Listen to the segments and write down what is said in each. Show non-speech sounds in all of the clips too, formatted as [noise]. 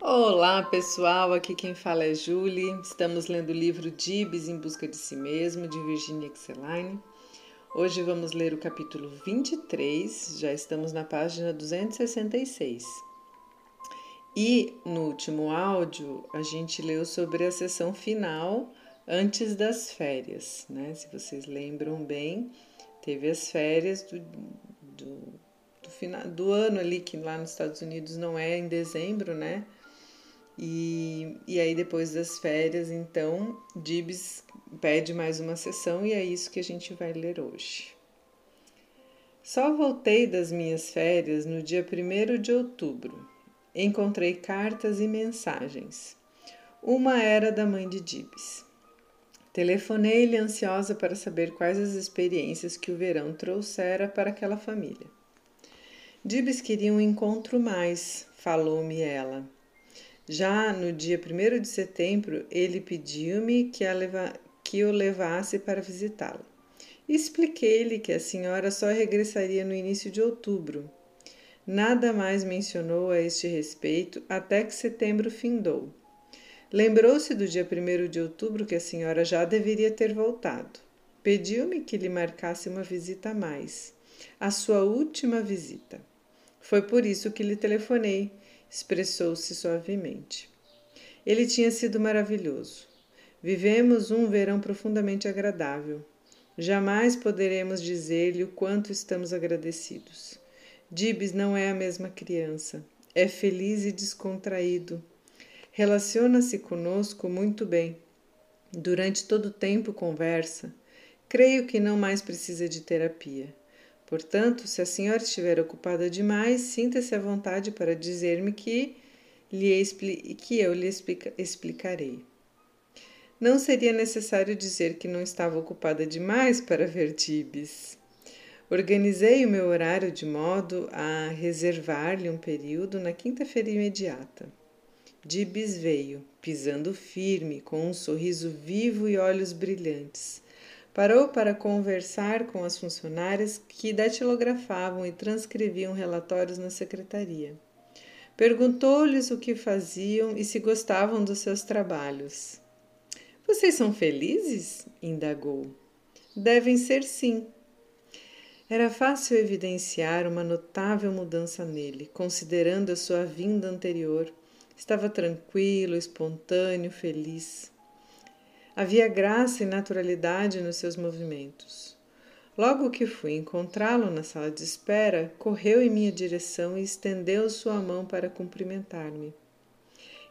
Olá pessoal, aqui quem fala é Julie. Estamos lendo o livro Dibs em Busca de Si Mesmo, de Virginia Exeline. Hoje vamos ler o capítulo 23, já estamos na página 266. E no último áudio a gente leu sobre a sessão final antes das férias, né? Se vocês lembram bem, teve as férias do, do, do, final, do ano ali, que lá nos Estados Unidos não é em dezembro, né? E, e aí, depois das férias, então, Dibs pede mais uma sessão e é isso que a gente vai ler hoje. Só voltei das minhas férias no dia 1 de outubro. Encontrei cartas e mensagens. Uma era da mãe de Dibs. Telefonei-lhe ansiosa para saber quais as experiências que o verão trouxera para aquela família. Dibs queria um encontro mais, falou-me ela. Já no dia 1 de setembro, ele pediu-me que, que o levasse para visitá-la. Expliquei-lhe que a senhora só regressaria no início de outubro. Nada mais mencionou a este respeito até que setembro findou. Lembrou-se do dia 1 de outubro que a senhora já deveria ter voltado. Pediu-me que lhe marcasse uma visita a mais, a sua última visita. Foi por isso que lhe telefonei expressou-se suavemente. Ele tinha sido maravilhoso. Vivemos um verão profundamente agradável. Jamais poderemos dizer-lhe o quanto estamos agradecidos. Dibs não é a mesma criança. É feliz e descontraído. Relaciona-se conosco muito bem. Durante todo o tempo conversa. Creio que não mais precisa de terapia. Portanto, se a senhora estiver ocupada demais, sinta-se à vontade para dizer-me que, lhe que eu lhe explica explicarei. Não seria necessário dizer que não estava ocupada demais para ver Tibes. Organizei o meu horário de modo a reservar-lhe um período na quinta-feira imediata. Dibes veio, pisando firme, com um sorriso vivo e olhos brilhantes. Parou para conversar com as funcionárias que datilografavam e transcreviam relatórios na secretaria. Perguntou-lhes o que faziam e se gostavam dos seus trabalhos. Vocês são felizes? indagou. Devem ser sim. Era fácil evidenciar uma notável mudança nele, considerando a sua vinda anterior. Estava tranquilo, espontâneo, feliz. Havia graça e naturalidade nos seus movimentos. Logo que fui encontrá-lo na sala de espera, correu em minha direção e estendeu sua mão para cumprimentar-me.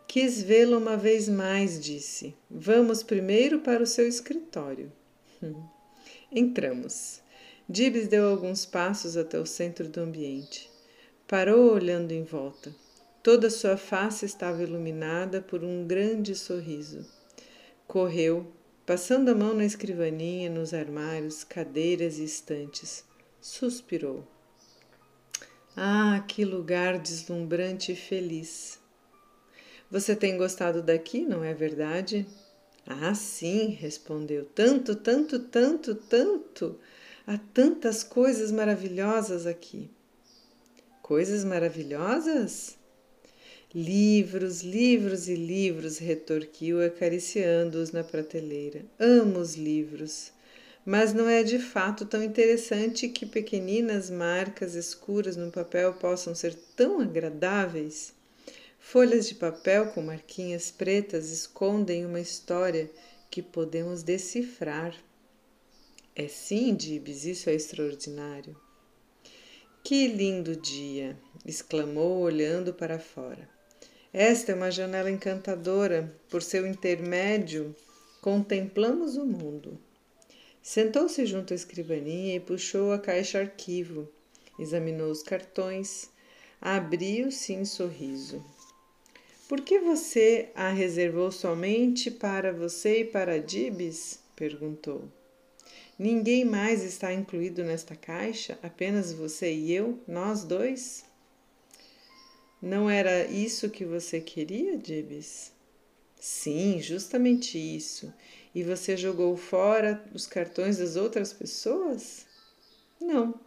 Quis vê-lo uma vez mais, disse. Vamos primeiro para o seu escritório. [laughs] Entramos. Dibs deu alguns passos até o centro do ambiente. Parou olhando em volta. Toda sua face estava iluminada por um grande sorriso. Correu, passando a mão na escrivaninha, nos armários, cadeiras e estantes. Suspirou. Ah, que lugar deslumbrante e feliz! Você tem gostado daqui, não é verdade? Ah, sim, respondeu. Tanto, tanto, tanto, tanto. Há tantas coisas maravilhosas aqui. Coisas maravilhosas? Livros, livros e livros, retorquiu, acariciando-os na prateleira. Amo os livros. Mas não é de fato tão interessante que pequeninas marcas escuras no papel possam ser tão agradáveis? Folhas de papel com marquinhas pretas escondem uma história que podemos decifrar. É sim, Dibs, isso é extraordinário. Que lindo dia! exclamou, olhando para fora. Esta é uma janela encantadora, por seu intermédio contemplamos o mundo. Sentou-se junto à escrivaninha e puxou a caixa arquivo. Examinou os cartões, abriu-se em sorriso. Por que você a reservou somente para você e para Dibs? perguntou. Ninguém mais está incluído nesta caixa? Apenas você e eu, nós dois? Não era isso que você queria, Dibs? Sim, justamente isso. E você jogou fora os cartões das outras pessoas? Não,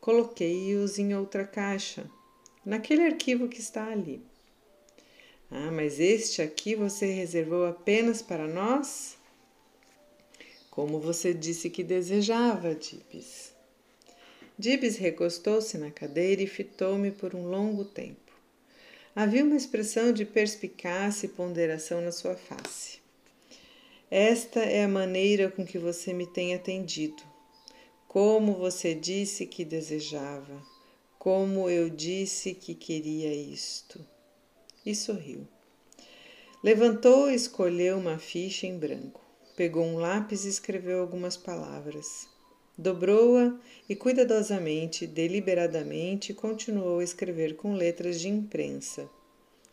coloquei-os em outra caixa, naquele arquivo que está ali. Ah, mas este aqui você reservou apenas para nós? Como você disse que desejava, Dibs. Dibs recostou-se na cadeira e fitou-me por um longo tempo. Havia uma expressão de perspicácia e ponderação na sua face. Esta é a maneira com que você me tem atendido. Como você disse que desejava, como eu disse que queria isto. E sorriu. Levantou e escolheu uma ficha em branco. Pegou um lápis e escreveu algumas palavras. Dobrou-a e cuidadosamente, deliberadamente, continuou a escrever com letras de imprensa.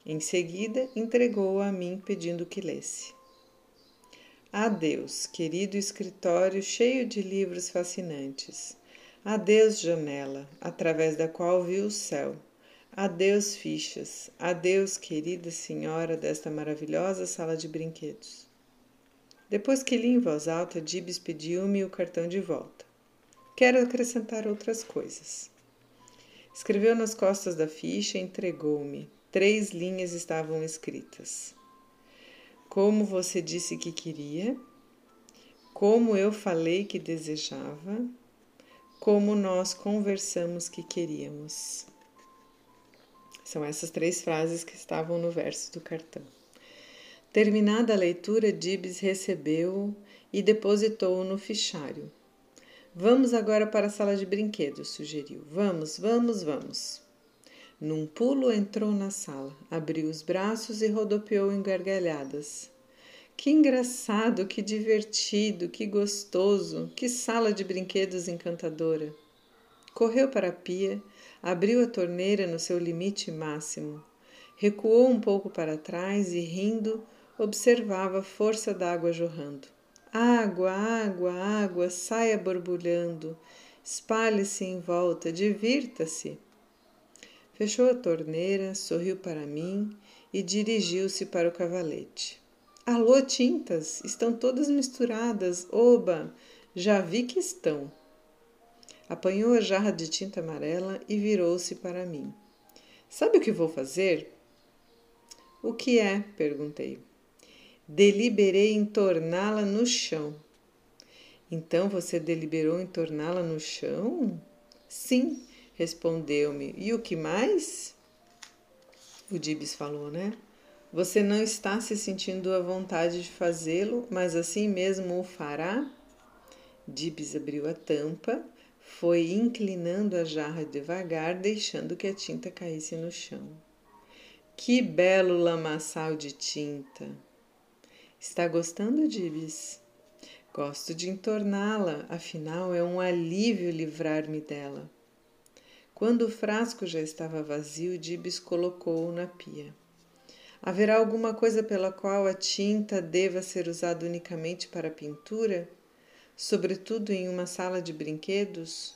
Em seguida, entregou-a a mim, pedindo que lesse. Adeus, querido escritório cheio de livros fascinantes. Adeus, janela, através da qual vi o céu. Adeus, fichas. Adeus, querida senhora desta maravilhosa sala de brinquedos. Depois que li em voz alta, Dibs pediu-me o cartão de volta. Quero acrescentar outras coisas. Escreveu nas costas da ficha e entregou-me. Três linhas estavam escritas. Como você disse que queria, como eu falei que desejava, como nós conversamos que queríamos. São essas três frases que estavam no verso do cartão. Terminada a leitura, Dibs recebeu-o e depositou-o no fichário. Vamos agora para a sala de brinquedos, sugeriu. Vamos, vamos, vamos. Num pulo entrou na sala, abriu os braços e rodopiou em gargalhadas. Que engraçado, que divertido, que gostoso, que sala de brinquedos encantadora. Correu para a pia, abriu a torneira no seu limite máximo, recuou um pouco para trás e, rindo, observava a força d'água jorrando. Água, água, água, saia borbulhando, espalhe-se em volta, divirta-se. Fechou a torneira, sorriu para mim e dirigiu-se para o cavalete. Alô, tintas, estão todas misturadas. Oba, já vi que estão. Apanhou a jarra de tinta amarela e virou-se para mim. Sabe o que vou fazer? O que é? perguntei deliberei em torná-la no chão. Então você deliberou em torná-la no chão? Sim, respondeu-me. E o que mais? O Dibs falou, né? Você não está se sentindo à vontade de fazê-lo, mas assim mesmo o fará? Dibs abriu a tampa, foi inclinando a jarra devagar, deixando que a tinta caísse no chão. Que belo lamaçal de tinta! Está gostando, Dibs? Gosto de entorná-la, afinal é um alívio livrar-me dela. Quando o frasco já estava vazio, Dibs colocou-o na pia. Haverá alguma coisa pela qual a tinta deva ser usada unicamente para pintura? Sobretudo em uma sala de brinquedos?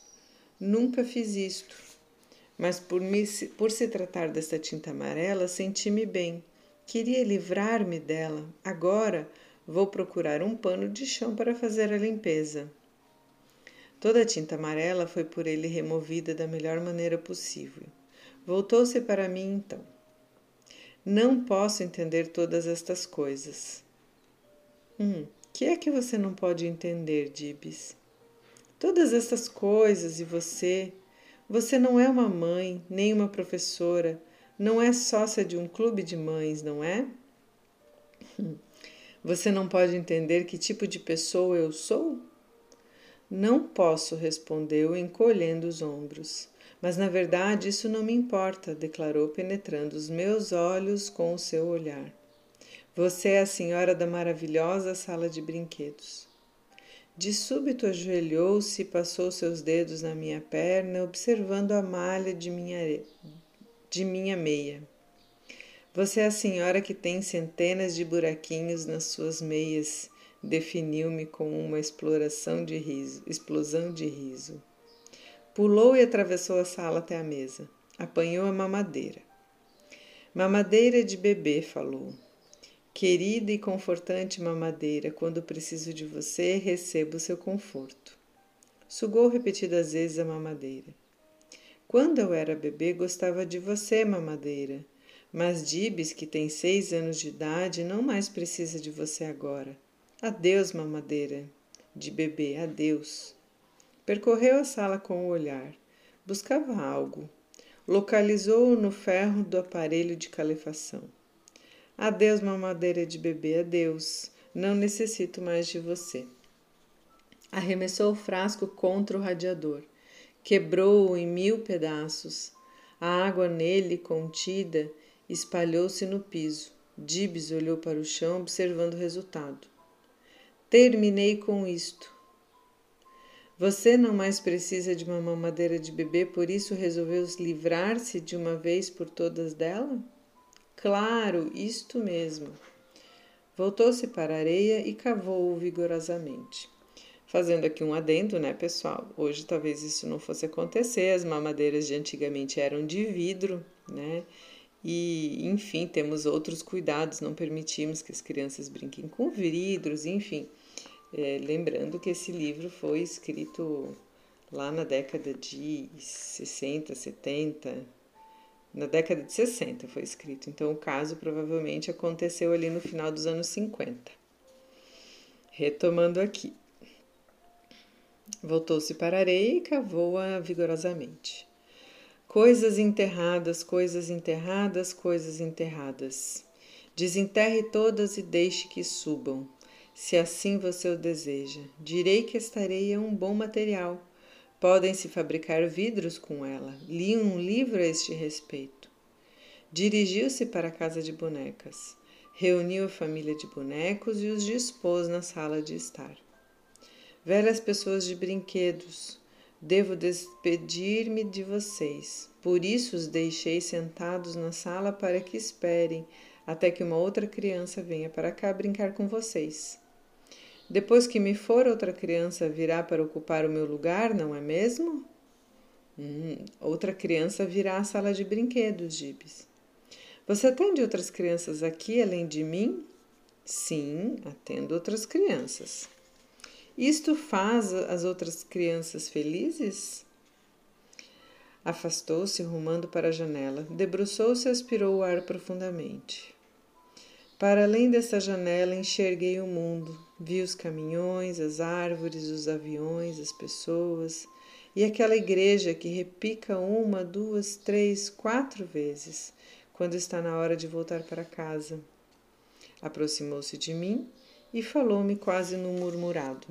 Nunca fiz isto. Mas por, me, por se tratar desta tinta amarela, senti-me bem Queria livrar-me dela. Agora vou procurar um pano de chão para fazer a limpeza. Toda a tinta amarela foi por ele removida da melhor maneira possível. Voltou-se para mim então. Não posso entender todas estas coisas. Hum, que é que você não pode entender, Dibs? Todas estas coisas e você. Você não é uma mãe, nem uma professora, não é sócia de um clube de mães, não é? [laughs] Você não pode entender que tipo de pessoa eu sou? Não posso, respondeu, encolhendo os ombros. Mas na verdade isso não me importa, declarou, penetrando os meus olhos com o seu olhar. Você é a senhora da maravilhosa sala de brinquedos. De súbito ajoelhou-se e passou seus dedos na minha perna, observando a malha de minha de minha meia. Você é a senhora que tem centenas de buraquinhos nas suas meias, definiu-me com uma exploração de riso, explosão de riso. Pulou e atravessou a sala até a mesa. Apanhou a mamadeira. Mamadeira de bebê, falou. Querida e confortante mamadeira, quando preciso de você, recebo seu conforto. Sugou repetidas vezes a mamadeira. Quando eu era bebê, gostava de você, mamadeira. Mas Dibs, que tem seis anos de idade, não mais precisa de você agora. Adeus, mamadeira. De bebê, adeus. Percorreu a sala com o olhar. Buscava algo. Localizou-o no ferro do aparelho de calefação. Adeus, mamadeira de bebê, adeus. Não necessito mais de você. Arremessou o frasco contra o radiador. Quebrou-o em mil pedaços. A água nele contida espalhou-se no piso. Dibs olhou para o chão, observando o resultado. Terminei com isto. Você não mais precisa de uma mamadeira de bebê, por isso resolveu livrar-se de uma vez por todas dela? Claro, isto mesmo. Voltou-se para a areia e cavou-o vigorosamente. Fazendo aqui um adendo, né, pessoal? Hoje talvez isso não fosse acontecer, as mamadeiras de antigamente eram de vidro, né? E, enfim, temos outros cuidados, não permitimos que as crianças brinquem com vidros, enfim. É, lembrando que esse livro foi escrito lá na década de 60, 70, na década de 60 foi escrito. Então o caso provavelmente aconteceu ali no final dos anos 50. Retomando aqui. Voltou-se para a areia e cavou-a vigorosamente. Coisas enterradas, coisas enterradas, coisas enterradas. Desenterre todas e deixe que subam, se assim você o deseja. Direi que esta areia é um bom material. Podem-se fabricar vidros com ela. Li um livro a este respeito. Dirigiu-se para a casa de bonecas. Reuniu a família de bonecos e os dispôs na sala de estar. Velhas pessoas de brinquedos, Devo despedir-me de vocês. Por isso os deixei sentados na sala para que esperem até que uma outra criança venha para cá brincar com vocês. Depois que me for, outra criança virá para ocupar o meu lugar, não é mesmo? Hum, outra criança virá à sala de brinquedos, Gibes. Você atende outras crianças aqui além de mim? Sim, atendo outras crianças. Isto faz as outras crianças felizes? Afastou-se, rumando para a janela. Debruçou-se e aspirou o ar profundamente. Para além dessa janela, enxerguei o mundo. Vi os caminhões, as árvores, os aviões, as pessoas e aquela igreja que repica uma, duas, três, quatro vezes quando está na hora de voltar para casa. Aproximou-se de mim e falou-me quase num murmurado.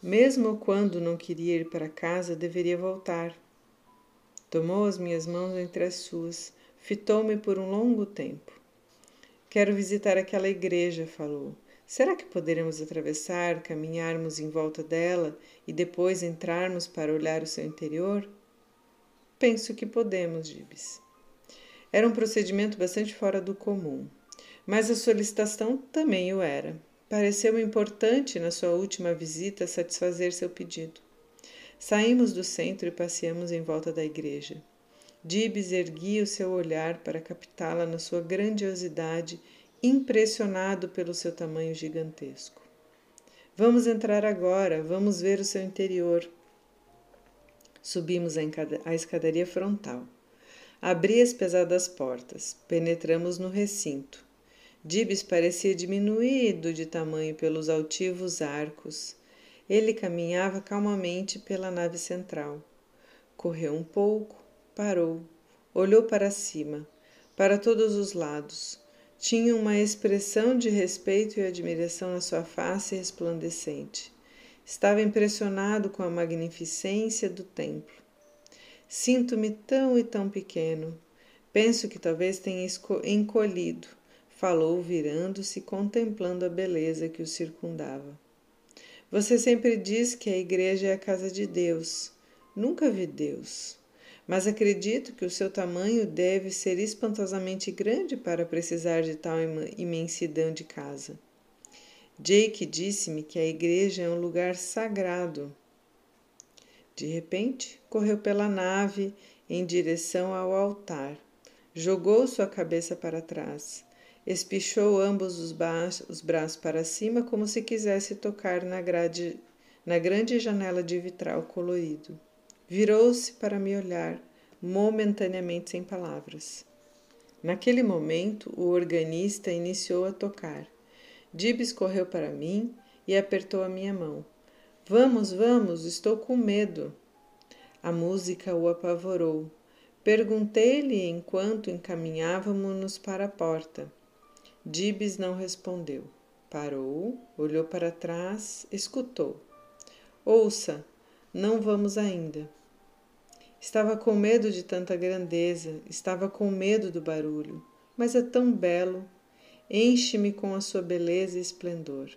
Mesmo quando não queria ir para casa, deveria voltar. Tomou as minhas mãos entre as suas, fitou-me por um longo tempo. Quero visitar aquela igreja, falou. Será que poderemos atravessar, caminharmos em volta dela e depois entrarmos para olhar o seu interior? Penso que podemos, Gibes. Era um procedimento bastante fora do comum, mas a solicitação também o era. Pareceu-me importante na sua última visita satisfazer seu pedido. Saímos do centro e passeamos em volta da igreja. Dibs erguia o seu olhar para captá-la na sua grandiosidade, impressionado pelo seu tamanho gigantesco. Vamos entrar agora, vamos ver o seu interior. Subimos a escadaria frontal. Abri as pesadas portas. Penetramos no recinto. Dibs parecia diminuído de tamanho pelos altivos arcos. Ele caminhava calmamente pela nave central. Correu um pouco, parou, olhou para cima, para todos os lados. Tinha uma expressão de respeito e admiração na sua face resplandecente. Estava impressionado com a magnificência do templo. Sinto-me tão e tão pequeno. Penso que talvez tenha encolhido falou virando-se contemplando a beleza que o circundava. Você sempre diz que a igreja é a casa de Deus. Nunca vi Deus. Mas acredito que o seu tamanho deve ser espantosamente grande para precisar de tal imensidão de casa. Jake disse-me que a igreja é um lugar sagrado. De repente, correu pela nave em direção ao altar. Jogou sua cabeça para trás. Espichou ambos os, os braços para cima como se quisesse tocar na, grade, na grande janela de vitral colorido. Virou-se para me olhar, momentaneamente sem palavras. Naquele momento, o organista iniciou a tocar. Dibs correu para mim e apertou a minha mão. Vamos, vamos, estou com medo. A música o apavorou. Perguntei-lhe enquanto encaminhávamos-nos para a porta. Dibs não respondeu. Parou, olhou para trás, escutou. Ouça, não vamos ainda. Estava com medo de tanta grandeza, estava com medo do barulho, mas é tão belo. Enche-me com a sua beleza e esplendor.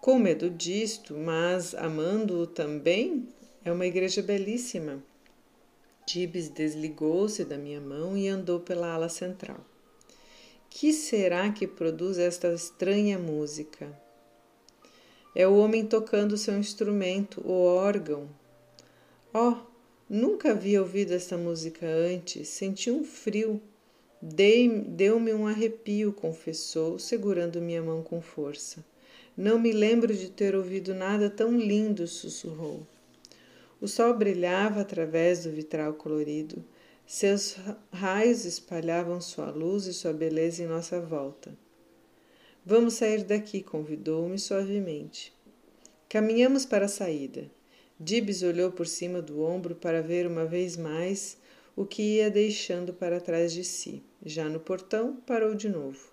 Com medo disto, mas amando-o também, é uma igreja belíssima. Tibes desligou-se da minha mão e andou pela ala central. Que será que produz esta estranha música? É o homem tocando seu instrumento, o órgão. Oh, nunca havia ouvido esta música antes, senti um frio. Deu-me um arrepio, confessou, segurando minha mão com força. Não me lembro de ter ouvido nada tão lindo, sussurrou. O sol brilhava através do vitral colorido. Seus raios espalhavam sua luz e sua beleza em nossa volta. Vamos sair daqui, convidou-me suavemente. Caminhamos para a saída. Dibs olhou por cima do ombro para ver uma vez mais o que ia deixando para trás de si. Já no portão, parou de novo.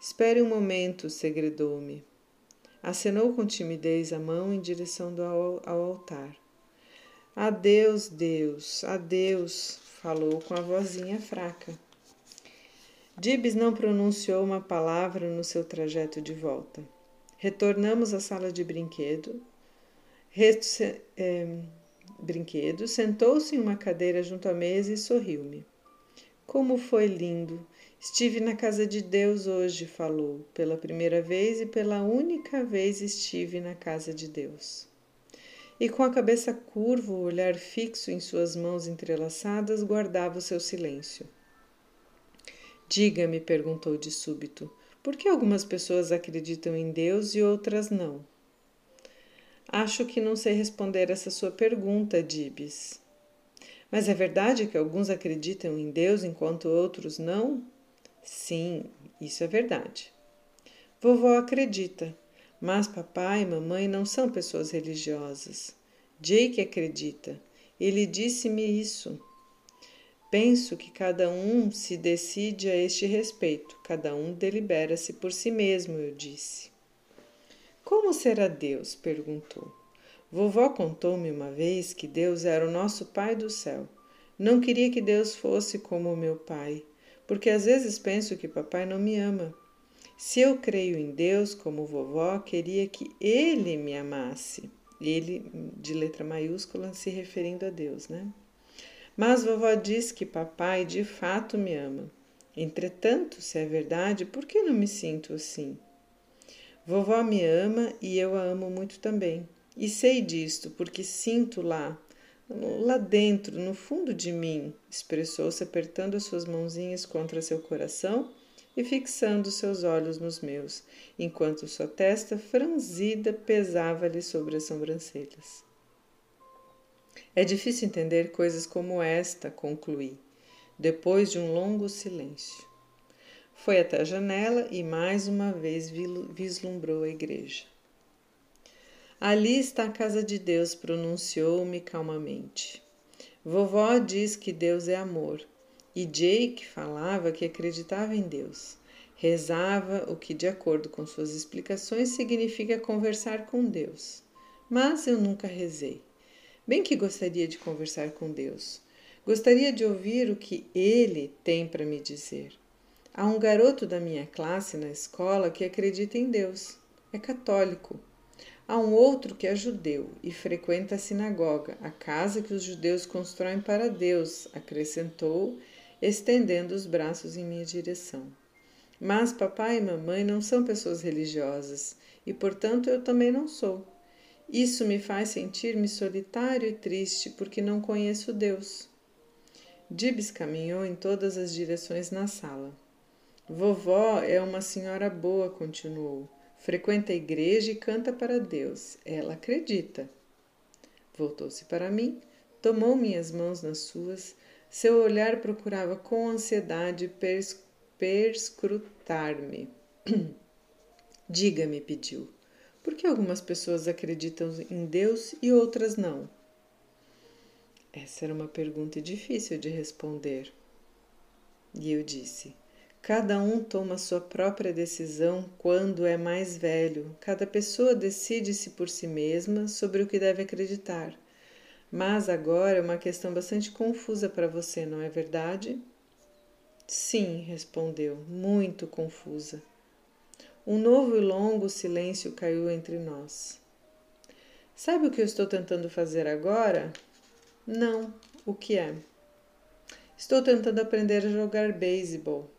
Espere um momento, segredou-me. Acenou com timidez a mão em direção ao, ao altar. Adeus, Deus, adeus, falou com a vozinha fraca. Dibs não pronunciou uma palavra no seu trajeto de volta. Retornamos à sala de brinquedo. é, brinquedo, sentou-se em uma cadeira junto à mesa e sorriu-me. Como foi lindo! Estive na casa de Deus hoje, falou. Pela primeira vez e pela única vez estive na casa de Deus e com a cabeça curva, o olhar fixo em suas mãos entrelaçadas, guardava o seu silêncio. Diga-me, perguntou de súbito, por que algumas pessoas acreditam em Deus e outras não? Acho que não sei responder essa sua pergunta, Dibes. Mas é verdade que alguns acreditam em Deus enquanto outros não? Sim, isso é verdade. Vovó acredita, mas papai e mamãe não são pessoas religiosas. Jake acredita. Ele disse-me isso. Penso que cada um se decide a este respeito, cada um delibera-se por si mesmo, eu disse. Como será Deus? perguntou. Vovó contou-me uma vez que Deus era o nosso Pai do céu. Não queria que Deus fosse como o meu pai, porque às vezes penso que papai não me ama. Se eu creio em Deus como vovó, queria que Ele me amasse. Ele, de letra maiúscula, se referindo a Deus, né? Mas vovó diz que papai de fato me ama. Entretanto, se é verdade, por que não me sinto assim? Vovó me ama e eu a amo muito também. E sei disto porque sinto lá, lá dentro, no fundo de mim, expressou-se apertando as suas mãozinhas contra seu coração e fixando seus olhos nos meus, enquanto sua testa franzida pesava-lhe sobre as sobrancelhas. É difícil entender coisas como esta, concluí, depois de um longo silêncio. Foi até a janela e mais uma vez vislumbrou a igreja. Ali está a casa de Deus, pronunciou-me calmamente. Vovó diz que Deus é amor e Jake falava que acreditava em Deus. Rezava o que, de acordo com suas explicações, significa conversar com Deus. Mas eu nunca rezei. Bem que gostaria de conversar com Deus. Gostaria de ouvir o que Ele tem para me dizer. Há um garoto da minha classe na escola que acredita em Deus. É católico. Há um outro que é judeu e frequenta a sinagoga, a casa que os judeus constroem para Deus, acrescentou estendendo os braços em minha direção. Mas papai e mamãe não são pessoas religiosas e, portanto, eu também não sou. Isso me faz sentir-me solitário e triste porque não conheço Deus. Dibs caminhou em todas as direções na sala. Vovó é uma senhora boa, continuou. Frequenta a igreja e canta para Deus. Ela acredita. Voltou-se para mim, tomou minhas mãos nas suas, Seu olhar procurava com ansiedade pers perscrutar-me. [clears throat] Diga-me, pediu, por que algumas pessoas acreditam em Deus e outras não? Essa era uma pergunta difícil de responder. E eu disse: Cada um toma sua própria decisão quando é mais velho. Cada pessoa decide-se por si mesma sobre o que deve acreditar. Mas agora é uma questão bastante confusa para você, não é verdade? Sim, respondeu, muito confusa. Um novo e longo silêncio caiu entre nós. Sabe o que eu estou tentando fazer agora? Não, o que é? Estou tentando aprender a jogar beisebol.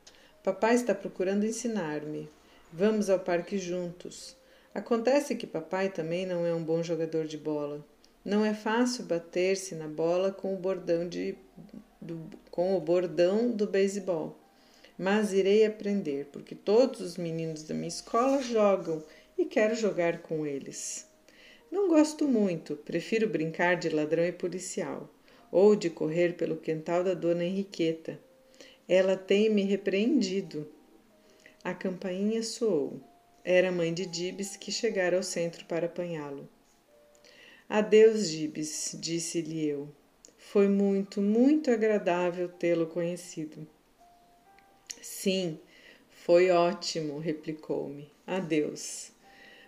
Papai está procurando ensinar-me. Vamos ao parque juntos. Acontece que papai também não é um bom jogador de bola. Não é fácil bater-se na bola com o bordão de do, com o bordão do beisebol. Mas irei aprender, porque todos os meninos da minha escola jogam e quero jogar com eles. Não gosto muito, prefiro brincar de ladrão e policial, ou de correr pelo quintal da dona Henriqueta. Ela tem me repreendido. A campainha soou. Era a mãe de Dibs que chegara ao centro para apanhá-lo. Adeus, Dibs, disse-lhe eu. Foi muito, muito agradável tê-lo conhecido. Sim, foi ótimo, replicou-me. Adeus.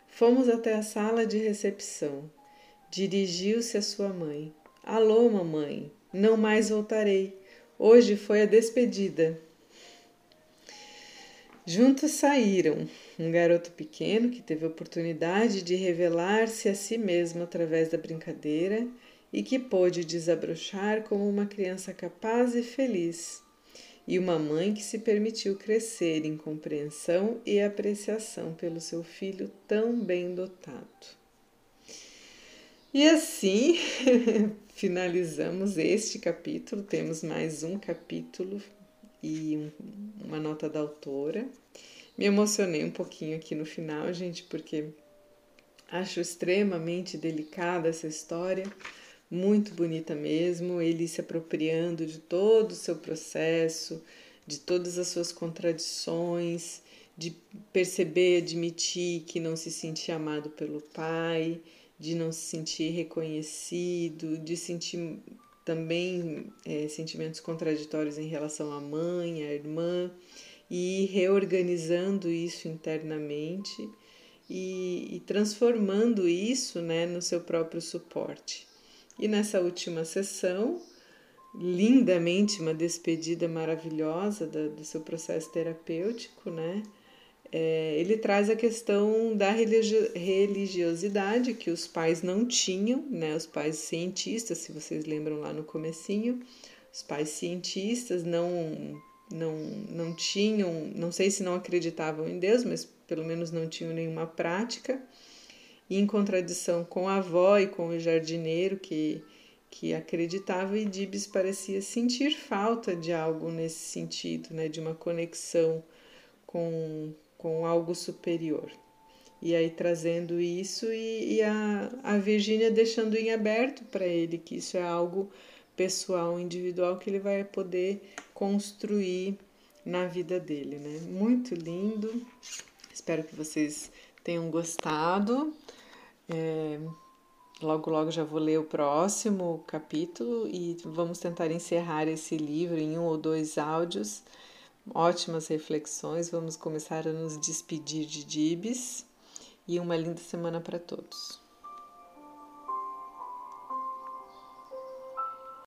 Fomos até a sala de recepção. Dirigiu-se à sua mãe. Alô, mamãe, não mais voltarei. Hoje foi a despedida. Juntos saíram. Um garoto pequeno que teve a oportunidade de revelar-se a si mesmo através da brincadeira e que pôde desabrochar como uma criança capaz e feliz e uma mãe que se permitiu crescer em compreensão e apreciação pelo seu filho tão bem dotado. E assim [laughs] finalizamos este capítulo. Temos mais um capítulo e um, uma nota da autora. Me emocionei um pouquinho aqui no final, gente, porque acho extremamente delicada essa história muito bonita mesmo, ele se apropriando de todo o seu processo, de todas as suas contradições, de perceber, admitir que não se sentia amado pelo pai, de não se sentir reconhecido, de sentir também é, sentimentos contraditórios em relação à mãe, à irmã, e reorganizando isso internamente e, e transformando isso né, no seu próprio suporte. E nessa última sessão, lindamente uma despedida maravilhosa do, do seu processo terapêutico, né? É, ele traz a questão da religiosidade que os pais não tinham, né? Os pais cientistas, se vocês lembram lá no comecinho, os pais cientistas não não não tinham, não sei se não acreditavam em Deus, mas pelo menos não tinham nenhuma prática em contradição com a avó e com o jardineiro que, que acreditava, e Dibs parecia sentir falta de algo nesse sentido, né, de uma conexão com, com algo superior. E aí trazendo isso e, e a, a Virgínia deixando em aberto para ele que isso é algo pessoal, individual, que ele vai poder construir na vida dele, né? Muito lindo. Espero que vocês tenham gostado. É, logo, logo já vou ler o próximo capítulo e vamos tentar encerrar esse livro em um ou dois áudios. Ótimas reflexões. Vamos começar a nos despedir de Dibs e uma linda semana para todos.